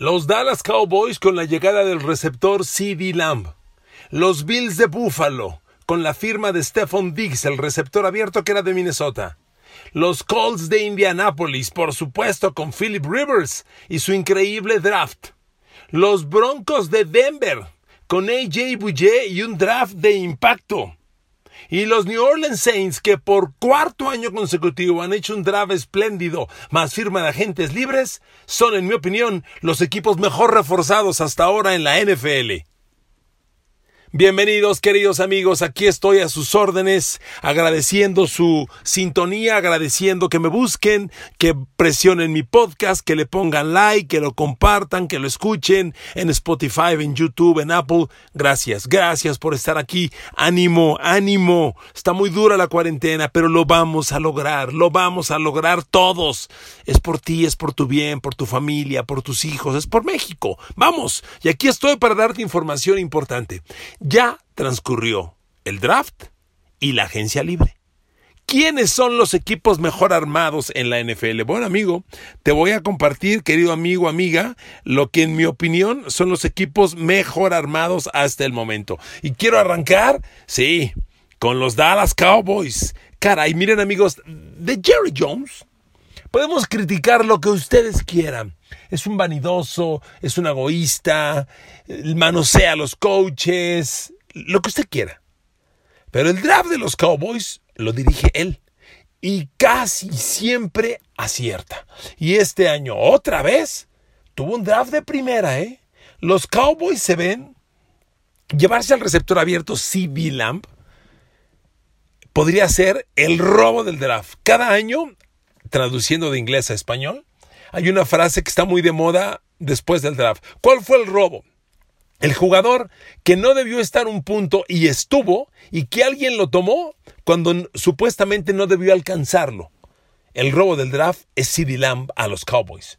Los Dallas Cowboys con la llegada del receptor CD Lamb. Los Bills de Buffalo con la firma de Stephon Diggs, el receptor abierto que era de Minnesota. Los Colts de Indianapolis, por supuesto, con Philip Rivers y su increíble draft. Los Broncos de Denver con AJ Bouye y un draft de impacto. Y los New Orleans Saints, que por cuarto año consecutivo han hecho un draft espléndido, más firma de agentes libres, son, en mi opinión, los equipos mejor reforzados hasta ahora en la NFL. Bienvenidos queridos amigos, aquí estoy a sus órdenes, agradeciendo su sintonía, agradeciendo que me busquen, que presionen mi podcast, que le pongan like, que lo compartan, que lo escuchen en Spotify, en YouTube, en Apple. Gracias, gracias por estar aquí. Ánimo, ánimo. Está muy dura la cuarentena, pero lo vamos a lograr, lo vamos a lograr todos. Es por ti, es por tu bien, por tu familia, por tus hijos, es por México. Vamos, y aquí estoy para darte información importante. Ya transcurrió el draft y la agencia libre. ¿Quiénes son los equipos mejor armados en la NFL? Bueno, amigo, te voy a compartir, querido amigo, amiga, lo que en mi opinión son los equipos mejor armados hasta el momento. Y quiero arrancar, sí, con los Dallas Cowboys. Caray, miren amigos, de Jerry Jones Podemos criticar lo que ustedes quieran. Es un vanidoso, es un egoísta, manosea a los coaches, lo que usted quiera. Pero el draft de los Cowboys lo dirige él. Y casi siempre acierta. Y este año otra vez tuvo un draft de primera, ¿eh? Los Cowboys se ven llevarse al receptor abierto CB Lamp podría ser el robo del draft. Cada año traduciendo de inglés a español, hay una frase que está muy de moda después del draft. ¿Cuál fue el robo? El jugador que no debió estar un punto y estuvo y que alguien lo tomó cuando supuestamente no debió alcanzarlo. El robo del draft es CD Lamb a los Cowboys.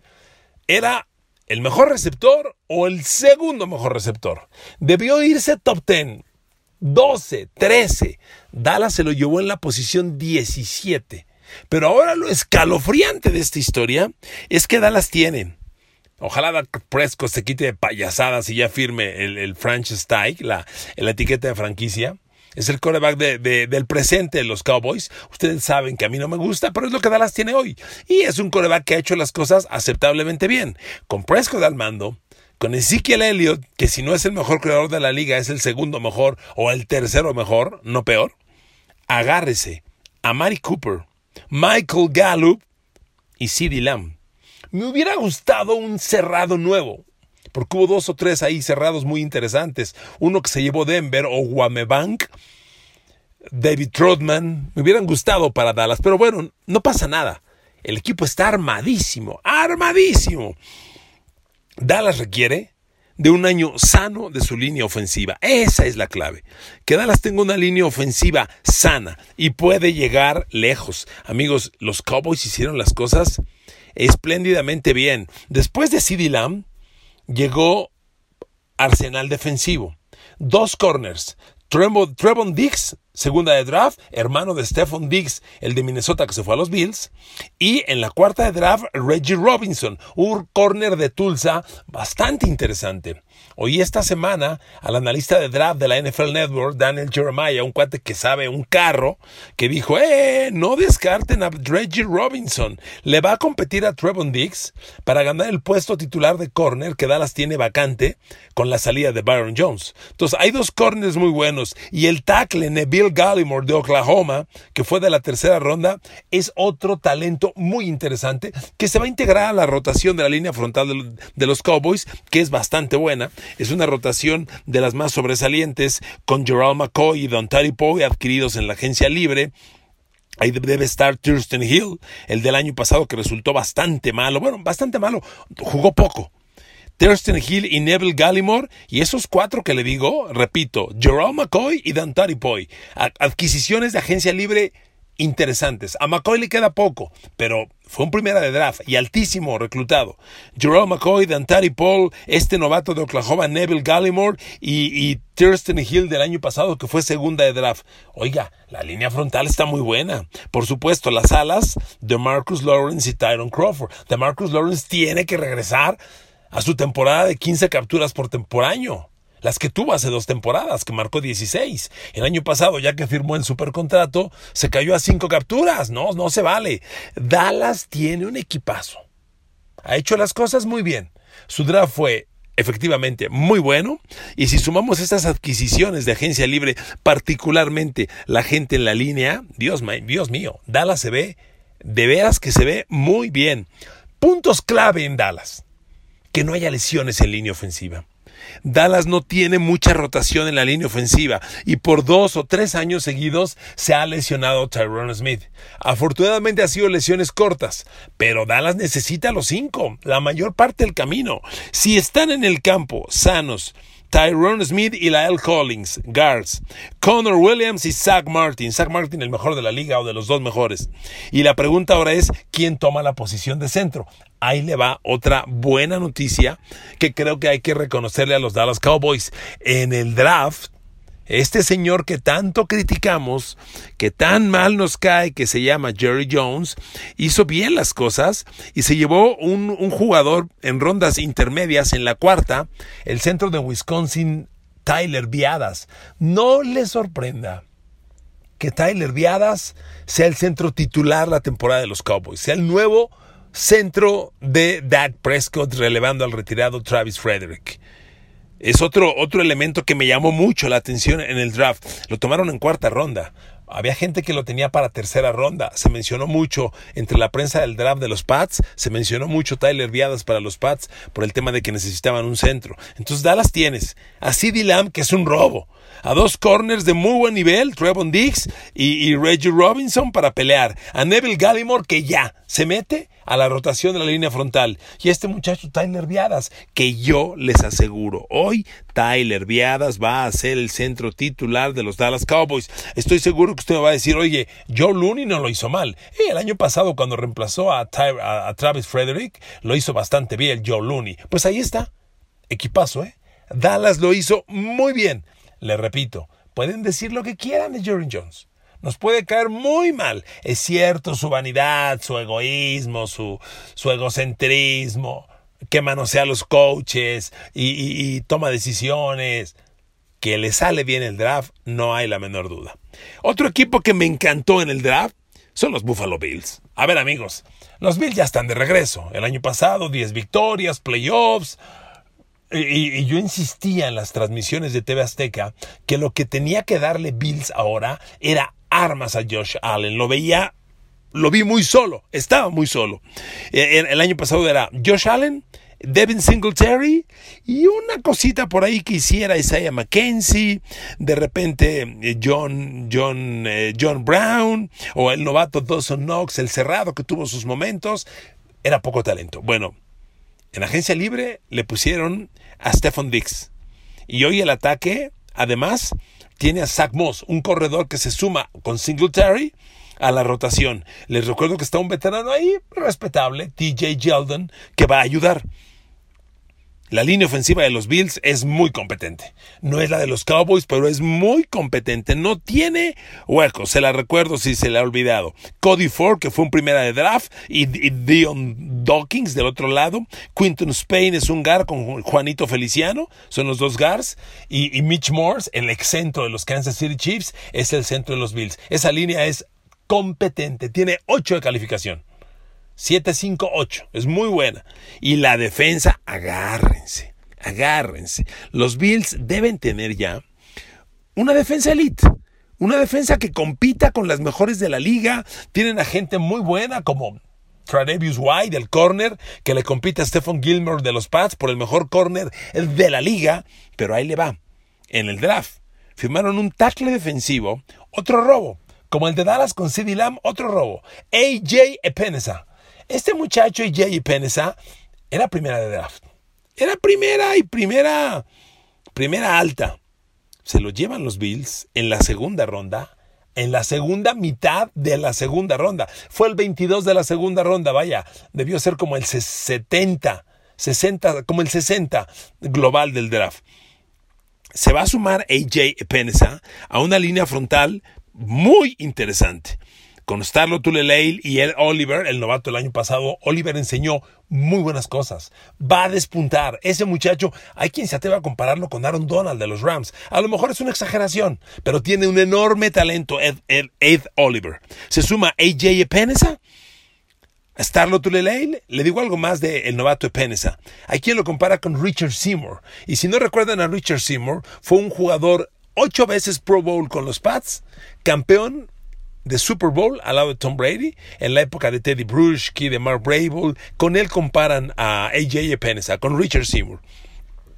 Era el mejor receptor o el segundo mejor receptor. Debió irse top 10, 12, 13. Dallas se lo llevó en la posición 17. Pero ahora lo escalofriante de esta historia es que Dallas tiene. Ojalá Dak Prescott se quite de payasadas y ya firme el, el franchise tag, la, etiqueta de franquicia. Es el coreback del presente de los Cowboys. Ustedes saben que a mí no me gusta, pero es lo que Dallas tiene hoy. Y es un coreback que ha hecho las cosas aceptablemente bien. Con Prescott al mando, con Ezekiel Elliott, que si no es el mejor creador de la liga, es el segundo mejor o el tercero mejor, no peor. Agárrese a Mari Cooper, Michael Gallup y CeeDee Lamb. Me hubiera gustado un cerrado nuevo, porque hubo dos o tres ahí cerrados muy interesantes. Uno que se llevó Denver o Wamebank. David Trotman, me hubieran gustado para Dallas, pero bueno, no pasa nada. El equipo está armadísimo, armadísimo. Dallas requiere de un año sano de su línea ofensiva. Esa es la clave. Que Dallas tenga una línea ofensiva sana y puede llegar lejos. Amigos, los Cowboys hicieron las cosas espléndidamente bien. Después de CD Lamb, llegó Arsenal defensivo. Dos corners. Trevon Diggs segunda de draft, hermano de Stephon Diggs, el de Minnesota que se fue a los Bills. Y en la cuarta de draft, Reggie Robinson, un corner de Tulsa bastante interesante. Hoy esta semana al analista de draft de la NFL Network, Daniel Jeremiah, un cuate que sabe un carro, que dijo, eh, no descarten a Reggie Robinson. Le va a competir a Trevon Diggs para ganar el puesto titular de corner que Dallas tiene vacante con la salida de Byron Jones. Entonces hay dos corners muy buenos y el tackle Bill Gallimore de Oklahoma, que fue de la tercera ronda, es otro talento muy interesante que se va a integrar a la rotación de la línea frontal de los Cowboys, que es bastante buena. Es una rotación de las más sobresalientes con Gerald McCoy y Don Terry Poe adquiridos en la agencia libre. Ahí debe estar Thurston Hill, el del año pasado que resultó bastante malo. Bueno, bastante malo. Jugó poco. Thurston Hill y Neville Gallimore. Y esos cuatro que le digo, repito, Jerome McCoy y Dantari Poy. Adquisiciones de agencia libre interesantes. A McCoy le queda poco, pero fue un primera de draft y altísimo reclutado. Jerome McCoy, Dantari Paul, este novato de Oklahoma, Neville Gallimore y, Thurston Hill del año pasado que fue segunda de draft. Oiga, la línea frontal está muy buena. Por supuesto, las alas de Marcus Lawrence y Tyron Crawford. De Marcus Lawrence tiene que regresar a su temporada de 15 capturas por, por año las que tuvo hace dos temporadas, que marcó 16. El año pasado, ya que firmó en supercontrato, se cayó a cinco capturas. No, no se vale. Dallas tiene un equipazo. Ha hecho las cosas muy bien. Su draft fue efectivamente muy bueno. Y si sumamos estas adquisiciones de agencia libre, particularmente la gente en la línea, Dios, Dios mío, Dallas se ve, de veras que se ve muy bien. Puntos clave en Dallas. Que no haya lesiones en línea ofensiva Dallas no tiene mucha rotación en la línea ofensiva y por dos o tres años seguidos se ha lesionado Tyrone Smith. Afortunadamente ha sido lesiones cortas, pero Dallas necesita los cinco, la mayor parte del camino. Si están en el campo sanos, Tyrone Smith y Lael Collins, guards. Connor Williams y Zach Martin. Zach Martin el mejor de la liga o de los dos mejores. Y la pregunta ahora es, ¿quién toma la posición de centro? Ahí le va otra buena noticia que creo que hay que reconocerle a los Dallas Cowboys. En el draft este señor que tanto criticamos, que tan mal nos cae, que se llama Jerry Jones, hizo bien las cosas y se llevó un, jugador en rondas intermedias en la cuarta, el centro de Wisconsin, Tyler Viadas. No le sorprenda que Tyler Viadas sea el centro titular la temporada de los Cowboys, sea el nuevo centro de Dak Prescott relevando al retirado Travis Frederick es otro, otro elemento que me llamó mucho la atención en el draft. Lo tomaron en cuarta ronda. Había gente que lo tenía para tercera ronda. Se mencionó mucho entre la prensa del draft de los Pats. Se mencionó mucho Tyler Viadas para los Pats por el tema de que necesitaban un centro. Entonces Dallas tienes a CD Lamb, que es un robo. A dos corners de muy buen nivel, Trevon Diggs y, y Reggie Robinson para pelear. A Neville Gallimore, que ya se mete a la rotación de la línea frontal. Y este muchacho Tyler Viadas, que yo les aseguro, hoy Tyler Viadas va a ser el centro titular de los Dallas Cowboys. Estoy seguro que usted me va a decir, oye, Joe Looney no lo hizo mal. el año pasado cuando reemplazó a, a Travis Frederick, lo hizo bastante bien Joe Looney. Pues ahí está. Equipazo, ¿eh? Dallas lo hizo muy bien. Le repito, pueden decir lo que quieran de Jerry Jones nos puede caer muy mal. Es cierto, su vanidad, su egoísmo, su, su egocentrismo, que manosea a los coaches y, toma decisiones. Que le sale bien el draft, no hay la menor duda. Otro equipo que me encantó en el draft son los Buffalo Bills. A ver amigos, los Bills ya están de regreso. El año pasado 10 victorias, playoffs. Y, yo insistía en las transmisiones de TV Azteca que lo que tenía que darle Bills ahora era armas a Josh Allen. Lo veía, lo vi muy solo, estaba muy solo. Eh, el año pasado era Josh Allen, Devin Singletary y una cosita por ahí que hiciera Isaiah McKenzie, de repente eh, John, John, eh, John Brown o el novato Dawson Knox, el cerrado que tuvo sus momentos, era poco talento. Bueno, en agencia libre le pusieron a Stephen Dix y hoy el ataque, además, tiene a Zach Moss, un corredor que se suma con Singletary a la rotación. Les recuerdo que está un veterano ahí respetable, TJ Jeldon, que va a ayudar. La línea ofensiva de los Bills es muy competente. No es la de los Cowboys, pero es muy competente. No tiene huecos. Se la recuerdo si se le ha olvidado. Cody Ford, que fue un primera de draft, y, Dion Dawkins del otro lado. Quinton Spain es un gar con Juanito Feliciano. Son los dos gars. Y, y Mitch Morse, el ex centro de los Kansas City Chiefs, es el centro de los Bills. Esa línea es competente. Tiene 8 de calificación. 7-5-8. Es muy buena. Y la defensa, agárrense, agárrense. Los Bills deben tener ya una defensa elite. Una defensa que compita con las mejores de la liga. Tienen a gente muy buena como Tradevius White, el corner, que le compite a Stephen Gilmore de los Pats por el mejor corner de la liga. Pero ahí le va. En el draft firmaron un tackle defensivo, otro robo. Como el de Dallas con CD Lamb, otro robo. AJ Epenesa este muchacho, Jay Penesa, era primera de draft. Era primera y primera, primera alta. Se lo llevan los Bills en la segunda ronda, en la segunda mitad de la segunda ronda. Fue el 22 de la segunda ronda, vaya, debió ser como el 70, 60, como el 60 global del draft. Se va a sumar AJ Penesa a una línea frontal muy interesante con Starlo Tuleleil y el Oliver, el novato del año pasado, Oliver enseñó muy buenas cosas. Va a despuntar. Ese muchacho, hay quien se atreva a compararlo con Aaron Donald de los Rams. A lo mejor es una exageración, pero tiene un enorme talento Ed, Ed, Oliver. Se suma AJ Epenesa. Starlo Tuleleil, le digo algo más del el novato Epenesa. Hay quien lo compara con Richard Seymour. Y si no recuerdan a Richard Seymour, fue un jugador ocho veces Pro Bowl con los Pats, campeón de Super Bowl al lado de Tom Brady, en la época de Teddy Bruschi, de Mark Brable, con él comparan a AJ Epenesa, con Richard Seymour.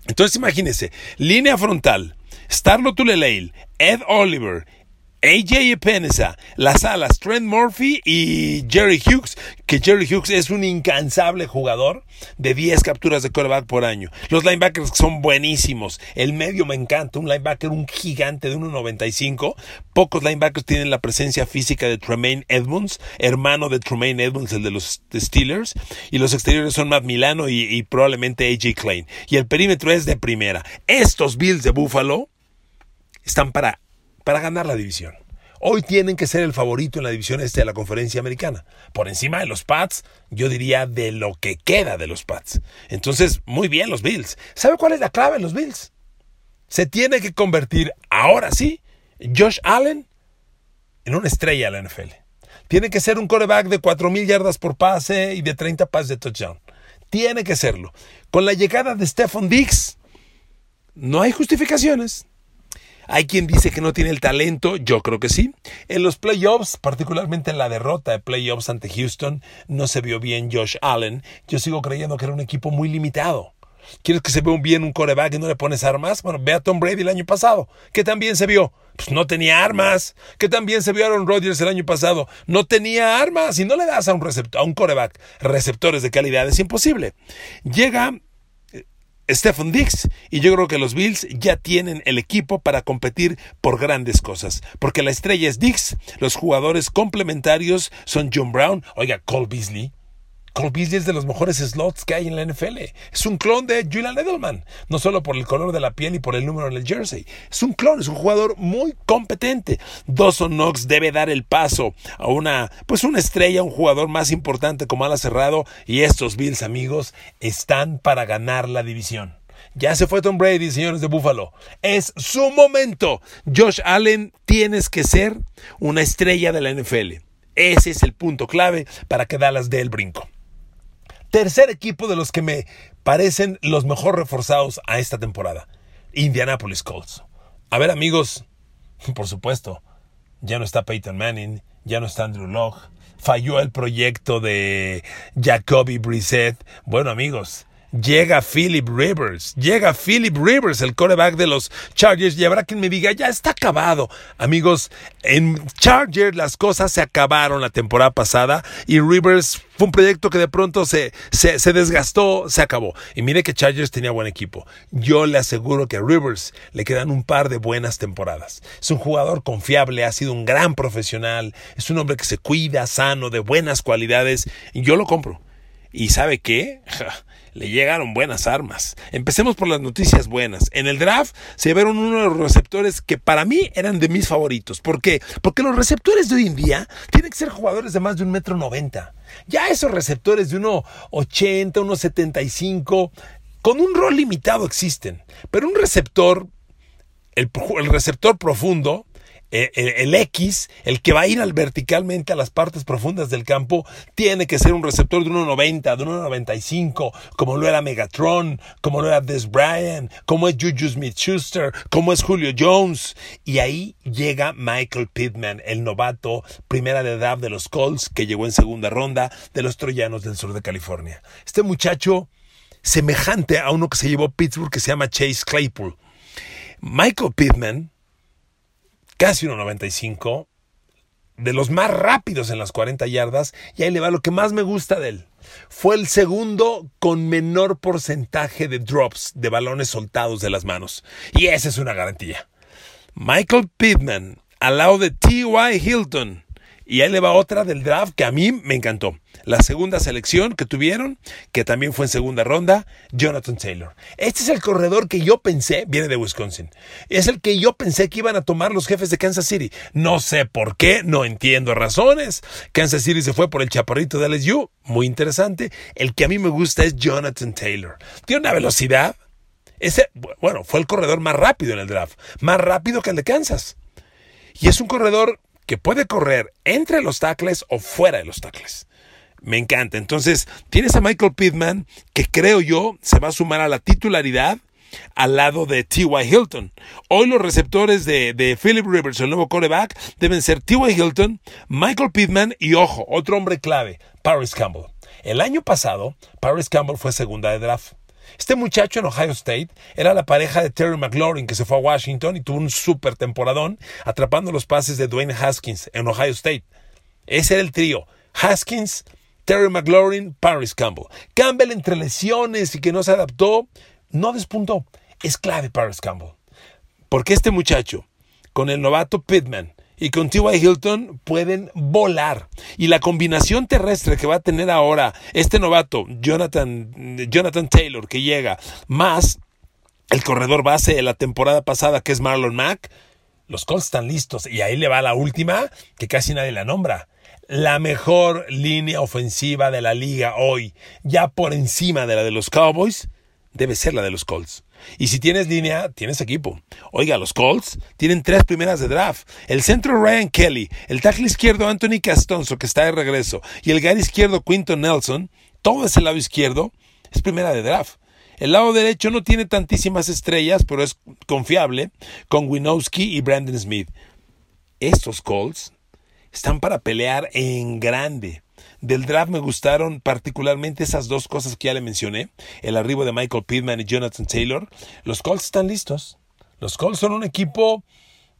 Entonces imagínense, línea frontal, Starlo Tuleleil, Ed Oliver AJ Epenesa, las alas, Trent Murphy y Jerry Hughes, que Jerry Hughes es un incansable jugador de 10 capturas de quarterback por año. Los linebackers son buenísimos. El medio me encanta, un linebacker, un gigante de 1.95. Pocos linebackers tienen la presencia física de Tremaine Edmonds, hermano de Tremaine Edmonds, el de los Steelers. Y los exteriores son Matt Milano y probablemente AJ Klein. Y el perímetro es de primera. Estos Bills de Buffalo están para para ganar la división. Hoy tienen que ser el favorito en la división este de la conferencia americana. Por encima de los Pats, yo diría de lo que queda de los Pats. Entonces, muy bien los Bills. ¿Sabe cuál es la clave en los Bills? Se tiene que convertir, ahora sí, Josh Allen en una estrella de la NFL. Tiene que ser un coreback de 4.000 yardas por pase y de 30 pases de touchdown. Tiene que serlo. Con la llegada de Stephon Diggs, no hay justificaciones. Hay quien dice que no tiene el talento, yo creo que sí. En los playoffs, particularmente en la derrota de playoffs ante Houston, no se vio bien Josh Allen. Yo sigo creyendo que era un equipo muy limitado. ¿Quieres que se vea bien un coreback y no le pones armas? Bueno, ve a Tom Brady el año pasado, que también se vio. Pues no tenía armas. Que también se vio Aaron Rodgers el año pasado. No tenía armas. Y no le das a un, a un coreback receptores de calidad, es imposible. Llega Stephen Dix y yo creo que los Bills ya tienen el equipo para competir por grandes cosas, porque la estrella es Dix, los jugadores complementarios son John Brown, oiga, Cole Beasley, Beasley es de los mejores slots que hay en la NFL. Es un clon de Julian Edelman, no solo por el color de la piel y por el número en el jersey. Es un clon, es un jugador muy competente. Dawson Knox debe dar el paso a una, pues una estrella, un jugador más importante como ala cerrado y estos Bills amigos están para ganar la división. Ya se fue Tom Brady, señores de Buffalo. Es su momento. Josh Allen, tienes que ser una estrella de la NFL. Ese es el punto clave para que Dallas dé el brinco. Tercer equipo de los que me parecen los mejor reforzados a esta temporada. Indianapolis Colts. A ver amigos, por supuesto, ya no está Peyton Manning, ya no está Andrew Locke, falló el proyecto de Jacoby Brissett. Bueno amigos, llega Philip Rivers, llega Philip Rivers, el coreback de los Chargers, y habrá quien me diga, ya está acabado. Amigos, en Chargers las cosas se acabaron la temporada pasada y Rivers fue un proyecto que de pronto se, se, se, desgastó, se acabó. Y mire que Chargers tenía buen equipo. Yo le aseguro que a Rivers le quedan un par de buenas temporadas. Es un jugador confiable, ha sido un gran profesional, es un hombre que se cuida, sano, de buenas cualidades, y yo lo compro. ¿Y sabe qué? Le llegaron buenas armas. Empecemos por las noticias buenas. En el draft se llevaron uno de los receptores que para mí eran de mis favoritos. ¿Por qué? Porque los receptores de hoy en día tienen que ser jugadores de más de un metro noventa. Ya esos receptores de uno ochenta, uno setenta y cinco, con un rol limitado existen. Pero un receptor, el, el receptor profundo, el, X, el que va a ir al verticalmente a las partes profundas del campo, tiene que ser un receptor de 1.90, de 1.95, como lo era Megatron, como lo era Des Bryant, como es Juju Smith-Schuster, como es Julio Jones. Y ahí llega Michael Pittman, el novato, primera de edad de los Colts, que llegó en segunda ronda de los Troyanos del sur de California. Este muchacho, semejante a uno que se llevó Pittsburgh, que se llama Chase Claypool. Michael Pittman casi 1.95, de los más rápidos en las 40 yardas, y ahí le va lo que más me gusta de él. Fue el segundo con menor porcentaje de drops de balones soltados de las manos. Y esa es una garantía. Michael Pittman, al lado de T.Y. Hilton, y ahí le va otra del draft que a mí me encantó. La segunda selección que tuvieron, que también fue en segunda ronda, Jonathan Taylor. Este es el corredor que yo pensé, viene de Wisconsin. Es el que yo pensé que iban a tomar los jefes de Kansas City. No sé por qué, no entiendo razones. Kansas City se fue por el chaparrito de LSU, muy interesante. El que a mí me gusta es Jonathan Taylor. Tiene una velocidad. Ese, bueno, fue el corredor más rápido en el draft, más rápido que el de Kansas. Y es un corredor que puede correr entre los tackles o fuera de los tackles. Me encanta. Entonces, tienes a Michael Pittman, que creo yo se va a sumar a la titularidad al lado de T.Y. Hilton. Hoy los receptores de, Philip Rivers, el nuevo coreback, deben ser T.Y. Hilton, Michael Pittman y, ojo, otro hombre clave, Paris Campbell. El año pasado, Paris Campbell fue segunda de draft. Este muchacho en Ohio State era la pareja de Terry McLaurin que se fue a Washington y tuvo un super temporadón atrapando los pases de Dwayne Haskins en Ohio State. Ese era el trío. Haskins, Terry McLaurin, Paris Campbell. Campbell entre lesiones y que no se adaptó, no despuntó. Es clave Paris Campbell. Porque este muchacho, con el novato Pittman, y con T.Y. Hilton pueden volar. Y la combinación terrestre que va a tener ahora este novato, Jonathan, Jonathan Taylor, que llega, más el corredor base de la temporada pasada, que es Marlon Mack, los Colts están listos. Y ahí le va la última, que casi nadie la nombra. La mejor línea ofensiva de la liga hoy, ya por encima de la de los Cowboys, debe ser la de los Colts. Y si tienes línea, tienes equipo. Oiga, los Colts tienen tres primeras de draft. El centro Ryan Kelly, el tackle izquierdo Anthony Castonzo, que está de regreso, y el guard izquierdo Quinton Nelson, todo ese lado izquierdo es primera de draft. El lado derecho no tiene tantísimas estrellas, pero es confiable, con Winowski y Brandon Smith. Estos Colts están para pelear en grande. Del draft me gustaron particularmente esas dos cosas que ya le mencioné, el arribo de Michael Pittman y Jonathan Taylor. Los Colts están listos. Los Colts son un equipo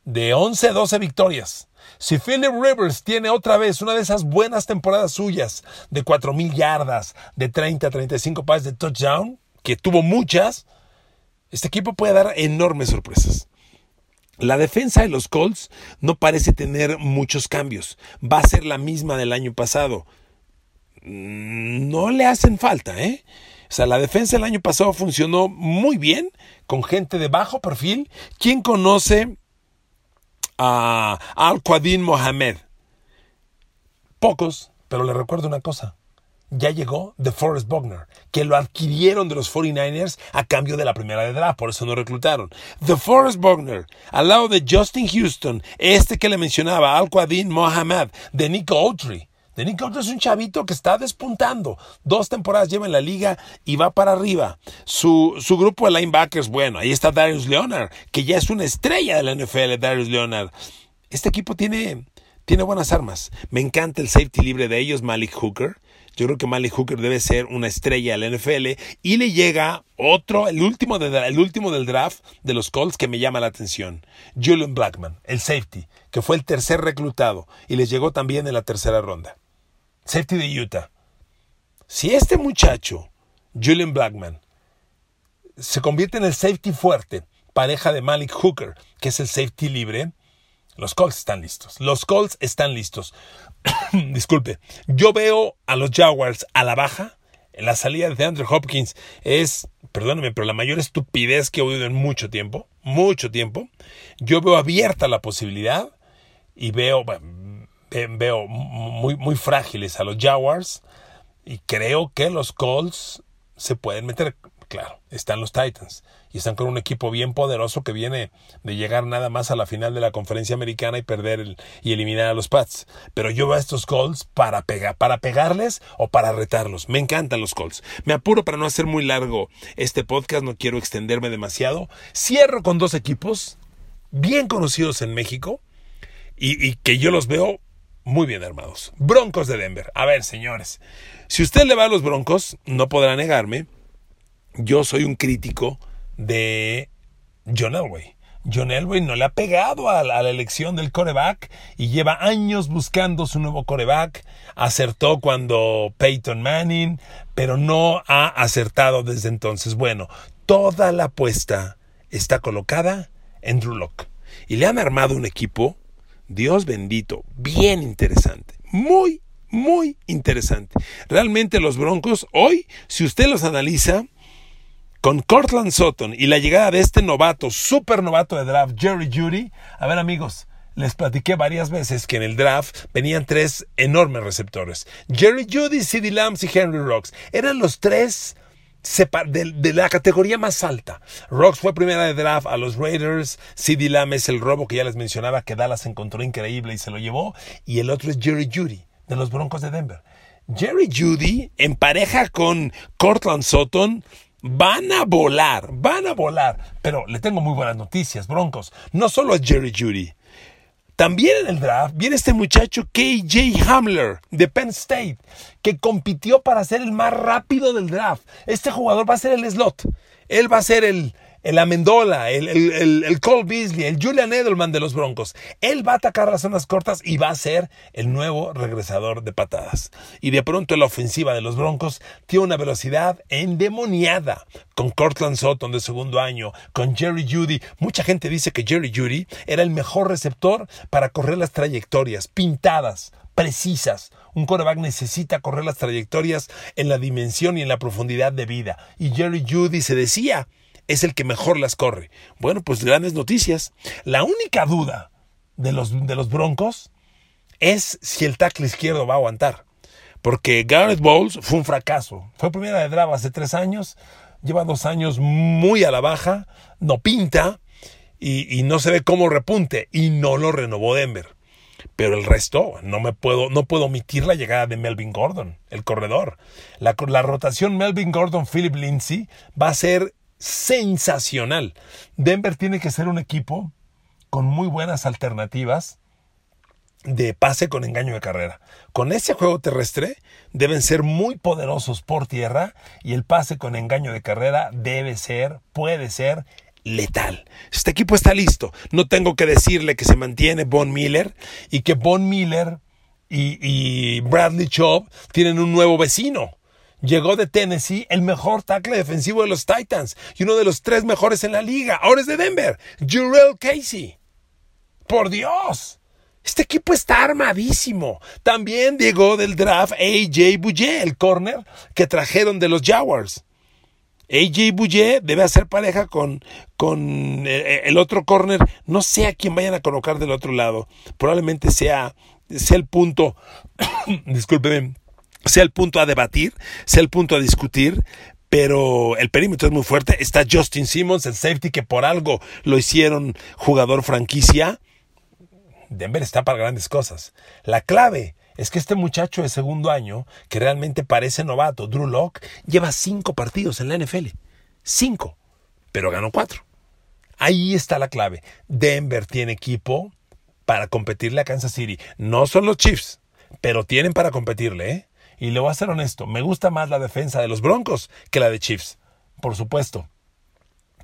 de 11, 12 victorias. Si Philip Rivers tiene otra vez una de esas buenas temporadas suyas de 4.000 yardas, de 30, 35 pases de touchdown, que tuvo muchas, este equipo puede dar enormes sorpresas. La defensa de los Colts no parece tener muchos cambios. Va a ser la misma del año pasado. No le hacen falta, ¿eh? O sea, la defensa del año pasado funcionó muy bien con gente de bajo perfil. ¿Quién conoce a Al-Qadim Mohamed? Pocos, pero le recuerdo una cosa. Ya llegó The Forest Buckner, que lo adquirieron de los 49ers a cambio de la primera de draft, por eso no reclutaron. The Forest Buckner, al lado de Justin Houston, este que le mencionaba, Al-Qadim Mohamed, de Nico Autry. De Nick es un chavito que está despuntando. Dos temporadas lleva en la liga y va para arriba. Su, su grupo de linebackers, bueno, ahí está Darius Leonard, que ya es una estrella de la NFL, Darius Leonard. Este equipo tiene, tiene buenas armas. Me encanta el safety libre de ellos, Malik Hooker. Yo creo que Malik Hooker debe ser una estrella del NFL y le llega otro, el último, el último del draft de los Colts que me llama la atención. Julian Blackman, el safety, que fue el tercer reclutado y les llegó también en la tercera ronda. Safety de Utah. Si este muchacho, Julian Blackman, se convierte en el safety fuerte, pareja de Malik Hooker, que es el safety libre, los Colts están listos. Los Colts están listos. Disculpe, yo veo a los Jaguars a la baja. La salida de Andrew Hopkins es, perdóneme, pero la mayor estupidez que he oído en mucho tiempo. Mucho tiempo. Yo veo abierta la posibilidad y veo, veo muy, muy frágiles a los Jaguars. Y creo que los Colts se pueden meter Claro, están los Titans y están con un equipo bien poderoso que viene de llegar nada más a la final de la conferencia americana y perder y eliminar a los Pats. Pero yo veo a estos Colts para, pegar, para pegarles o para retarlos. Me encantan los Colts. Me apuro para no hacer muy largo este podcast, no quiero extenderme demasiado. Cierro con dos equipos bien conocidos en México y que yo los veo muy bien armados. Broncos de Denver. A ver, señores, si usted le va a los Broncos, no podrá negarme yo soy un crítico de John Elway. John Elway no le ha pegado a la, elección del coreback y lleva años buscando su nuevo coreback. Acertó cuando Peyton Manning, pero no ha acertado desde entonces. Bueno, toda la apuesta está colocada en Drew Locke. Y le han armado un equipo, Dios bendito, bien interesante. Muy, muy interesante. Realmente los Broncos, hoy, si usted los analiza, con Cortland Sutton y la llegada de este novato, super novato de draft, Jerry Judy, a ver amigos, les platiqué varias veces que en el draft venían tres enormes receptores. Jerry Judy, CeeDee Lambs y Henry Rocks. Eran los tres de, la categoría más alta. Rocks fue primera de draft a los Raiders. CeeDee Lamb es el robo que ya les mencionaba que Dallas encontró increíble y se lo llevó. Y el otro es Jerry Judy, de los Broncos de Denver. Jerry Judy, en pareja con Cortland Sutton, Van a volar, van a volar. Pero le tengo muy buenas noticias, Broncos. No solo a Jerry Judy. También en el draft viene este muchacho KJ Hamler de Penn State, que compitió para ser el más rápido del draft. Este jugador va a ser el slot. Él va a ser el, el Amendola, el, el, el, Cole Beasley, el Julian Edelman de los Broncos. Él va a atacar las zonas cortas y va a ser el nuevo regresador de patadas. Y de pronto la ofensiva de los Broncos tiene una velocidad endemoniada. Con Cortland Sutton de segundo año, con Jerry Judy. Mucha gente dice que Jerry Judy era el mejor receptor para correr las trayectorias pintadas, precisas. Un coreback necesita correr las trayectorias en la dimensión y en la profundidad de vida. Y Jerry Judy se decía es el que mejor las corre. Bueno, pues grandes noticias. La única duda de los, de los Broncos es si el tackle izquierdo va a aguantar. Porque Garrett Bowles fue un fracaso. Fue primera de draft hace tres años. Lleva dos años muy a la baja. No pinta. Y, no se ve cómo repunte. Y no lo renovó Denver. Pero el resto, no me puedo, no puedo omitir la llegada de Melvin Gordon, el corredor. La, la rotación Melvin Gordon, Philip Lindsay va a ser sensacional. Denver tiene que ser un equipo con muy buenas alternativas de pase con engaño de carrera. Con ese juego terrestre deben ser muy poderosos por tierra y el pase con engaño de carrera debe ser, puede ser letal. Este equipo está listo. No tengo que decirle que se mantiene Von Miller y que Von Miller y, y Bradley Chubb tienen un nuevo vecino llegó de Tennessee el mejor tackle defensivo de los Titans y uno de los tres mejores en la liga. Ahora es de Denver, Jurel Casey. Por Dios. Este equipo está armadísimo. También llegó del draft AJ Bouye, el corner que trajeron de los Jaguars. AJ Bouye debe hacer pareja con, con eh, el otro corner. No sé a quién vayan a colocar del otro lado. Probablemente sea, sea el punto. discúlpeme sea el punto a debatir, sea el punto a discutir, pero el perímetro es muy fuerte. Está Justin Simmons, el safety, que por algo lo hicieron jugador franquicia. Denver está para grandes cosas. La clave es que este muchacho de segundo año, que realmente parece novato, Drew Locke, lleva cinco partidos en la NFL. Cinco. Pero ganó cuatro. Ahí está la clave. Denver tiene equipo para competirle a Kansas City. No son los Chiefs, pero tienen para competirle, ¿eh? Y le voy a ser honesto, me gusta más la defensa de los Broncos que la de Chiefs, por supuesto.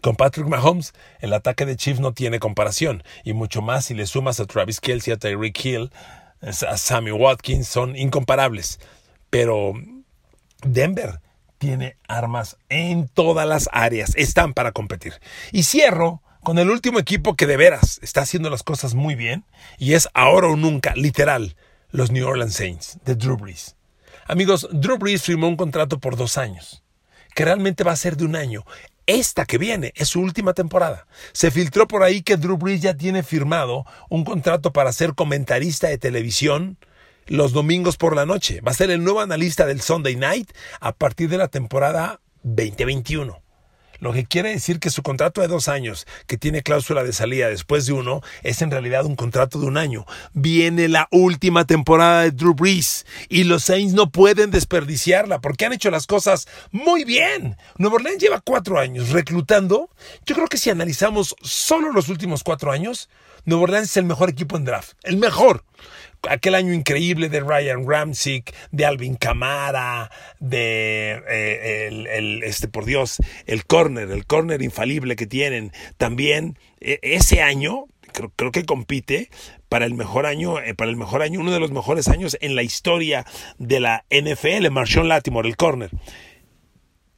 Con Patrick Mahomes, el ataque de Chiefs no tiene comparación, y mucho más si le sumas a Travis Kelsey, a Tyreek Hill, a Sammy Watkins, son incomparables. Pero Denver tiene armas en todas las áreas, están para competir. Y cierro con el último equipo que de veras está haciendo las cosas muy bien, y es ahora o nunca, literal, los New Orleans Saints de Drew Brees. Amigos, Drew Brees firmó un contrato por dos años, que realmente va a ser de un año. Esta que viene es su última temporada. Se filtró por ahí que Drew Brees ya tiene firmado un contrato para ser comentarista de televisión los domingos por la noche. Va a ser el nuevo analista del Sunday Night a partir de la temporada 2021 lo que quiere decir que su contrato de dos años, que tiene cláusula de salida después de uno, es en realidad un contrato de un año. Viene la última temporada de Drew Brees y los Saints no pueden desperdiciarla porque han hecho las cosas muy bien. Nuevo Orleans lleva cuatro años reclutando. Yo creo que si analizamos solo los últimos cuatro años, Nuevo Orleans es el mejor equipo en draft. El mejor aquel año increíble de Ryan Ramsick, de Alvin Camara, de eh, el, este por Dios, el corner, el corner infalible que tienen. También e, ese año creo, creo, que compite para el mejor año, eh, para el mejor año, uno de los mejores años en la historia de la NFL, Marshawn Latimore, el corner.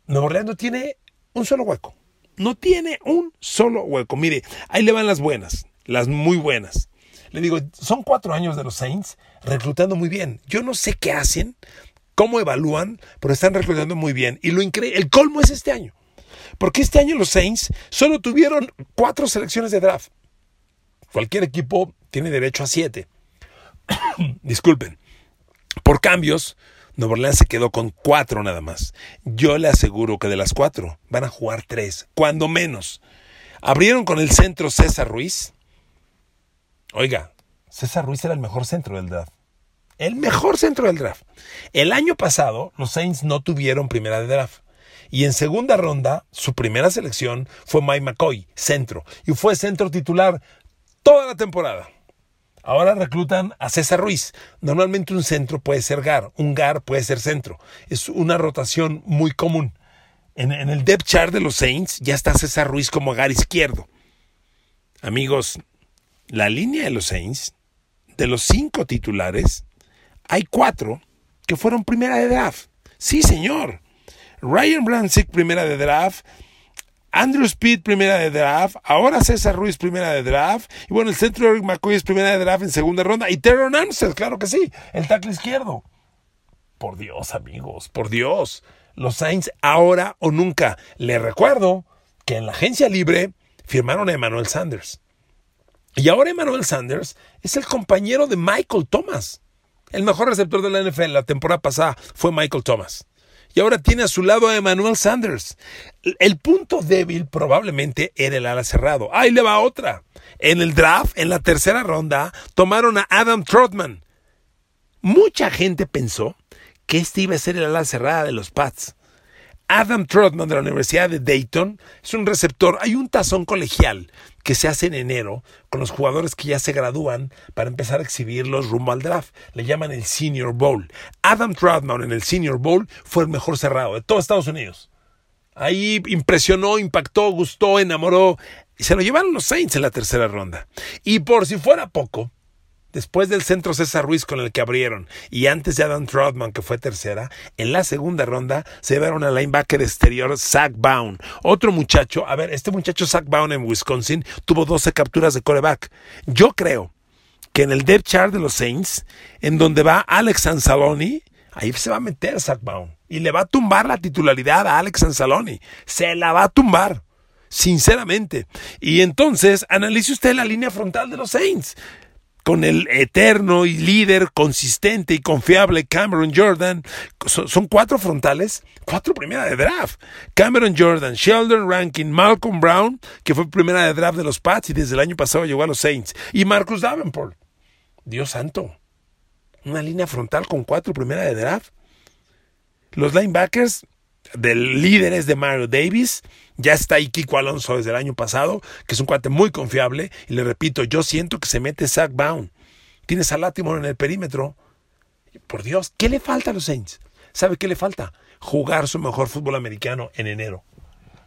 Nuevo Orleans no tiene un solo hueco. No tiene un solo hueco. Mire, ahí le van las buenas, las muy buenas. Le digo, son cuatro años de los Saints reclutando muy bien. Yo no sé qué hacen, cómo evalúan, pero están reclutando muy bien. Y lo increíble, el colmo es este año. Porque este año los Saints solo tuvieron cuatro selecciones de draft. Cualquier equipo tiene derecho a siete. Disculpen. Por cambios, Nueva Orleans se quedó con cuatro nada más. Yo le aseguro que de las cuatro van a jugar tres, cuando menos. Abrieron con el centro César Ruiz, Oiga, César Ruiz era el mejor centro del draft. El mejor centro del draft. El año pasado, los Saints no tuvieron primera de draft. Y en segunda ronda, su primera selección fue Mike McCoy, centro. Y fue centro titular toda la temporada. Ahora reclutan a César Ruiz. Normalmente un centro puede ser GAR, un GAR puede ser centro. Es una rotación muy común. En, en el depth chart de los Saints ya está César Ruiz como GAR izquierdo. Amigos, la línea de los Saints, de los cinco titulares, hay cuatro que fueron primera de draft. Sí, señor. Ryan Blansick, primera de draft. Andrew Speed, primera de draft. Ahora César Ruiz, primera de draft. Y bueno, el centro Eric McCoy es primera de draft en segunda ronda. Y Teron Armstead, claro que sí, el tackle izquierdo. Por Dios, amigos, por Dios. Los Saints ahora o nunca. Le recuerdo que en la agencia libre firmaron a Emmanuel Sanders. Y ahora Emmanuel Sanders es el compañero de Michael Thomas. El mejor receptor de la NFL la temporada pasada fue Michael Thomas. Y ahora tiene a su lado a Emmanuel Sanders. El punto débil probablemente era el ala cerrado. Ahí le va otra. En el draft, en la tercera ronda, tomaron a Adam Trotman. Mucha gente pensó que este iba a ser el ala cerrada de los Pats. Adam Trotman de la Universidad de Dayton es un receptor. Hay un tazón colegial que se hace en enero con los jugadores que ya se gradúan para empezar a exhibirlos rumbo al draft. Le llaman el Senior Bowl. Adam Trotman en el Senior Bowl fue el mejor cerrado de todo Estados Unidos. Ahí impresionó, impactó, gustó, enamoró. Y se lo llevaron los Saints en la tercera ronda. Y por si fuera poco, Después del centro César Ruiz con el que abrieron y antes de Adam Trotman que fue tercera, en la segunda ronda se llevaron al linebacker exterior Zach Baum. Otro muchacho, a ver, este muchacho Zach Baum en Wisconsin tuvo 12 capturas de coreback. Yo creo que en el depth chart de los Saints, en donde va Alex Anzaloni, ahí se va a meter Zach Baum y le va a tumbar la titularidad a Alex Anzaloni. Se la va a tumbar sinceramente. Y entonces analice usted la línea frontal de los Saints con el eterno y líder consistente y confiable Cameron Jordan. Son, cuatro frontales, cuatro primera de draft. Cameron Jordan, Sheldon Rankin, Malcolm Brown, que fue primera de draft de los Pats y desde el año pasado llegó a los Saints, y Marcus Davenport. Dios santo. Una línea frontal con cuatro primera de draft. Los linebackers, de líderes de Mario Davis. Ya está ahí Kiko Alonso desde el año pasado, que es un cuate muy confiable. Y le repito, yo siento que se mete Zach Bound. Tienes a Latimore en el perímetro. Por Dios, ¿qué le falta a los Saints? ¿Sabe qué le falta? Jugar su mejor fútbol americano en enero.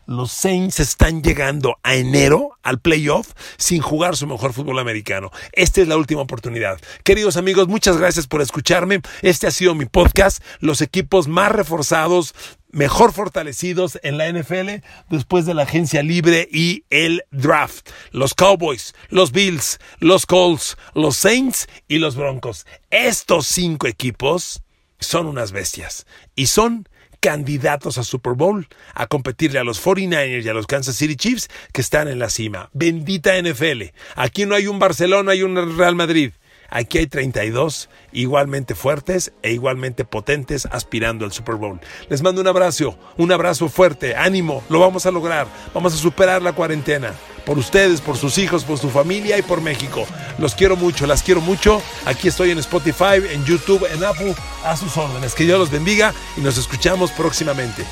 Los Saints están llegando a enero al playoff sin jugar su mejor fútbol americano. Esta es la última oportunidad. Queridos amigos, muchas gracias por escucharme. Este ha sido mi podcast. Los equipos más reforzados, mejor fortalecidos en la NFL después de la agencia libre y el draft. Los Cowboys, los Bills, los Colts, los Saints y los Broncos. Estos cinco equipos son unas bestias y son candidatos a Super Bowl, a competirle a los 49ers y a los Kansas City Chiefs que están en la cima. Bendita NFL. Aquí no hay un Barcelona, hay un Real Madrid. Aquí hay 32 igualmente fuertes e igualmente potentes aspirando al Super Bowl. Les mando un abrazo, un abrazo fuerte, ánimo, lo vamos a lograr, vamos a superar la cuarentena. Por ustedes, por sus hijos, por su familia y por México. Los quiero mucho, las quiero mucho. Aquí estoy en Spotify, en YouTube, en Apple, a sus órdenes. Que Dios los bendiga y nos escuchamos próximamente.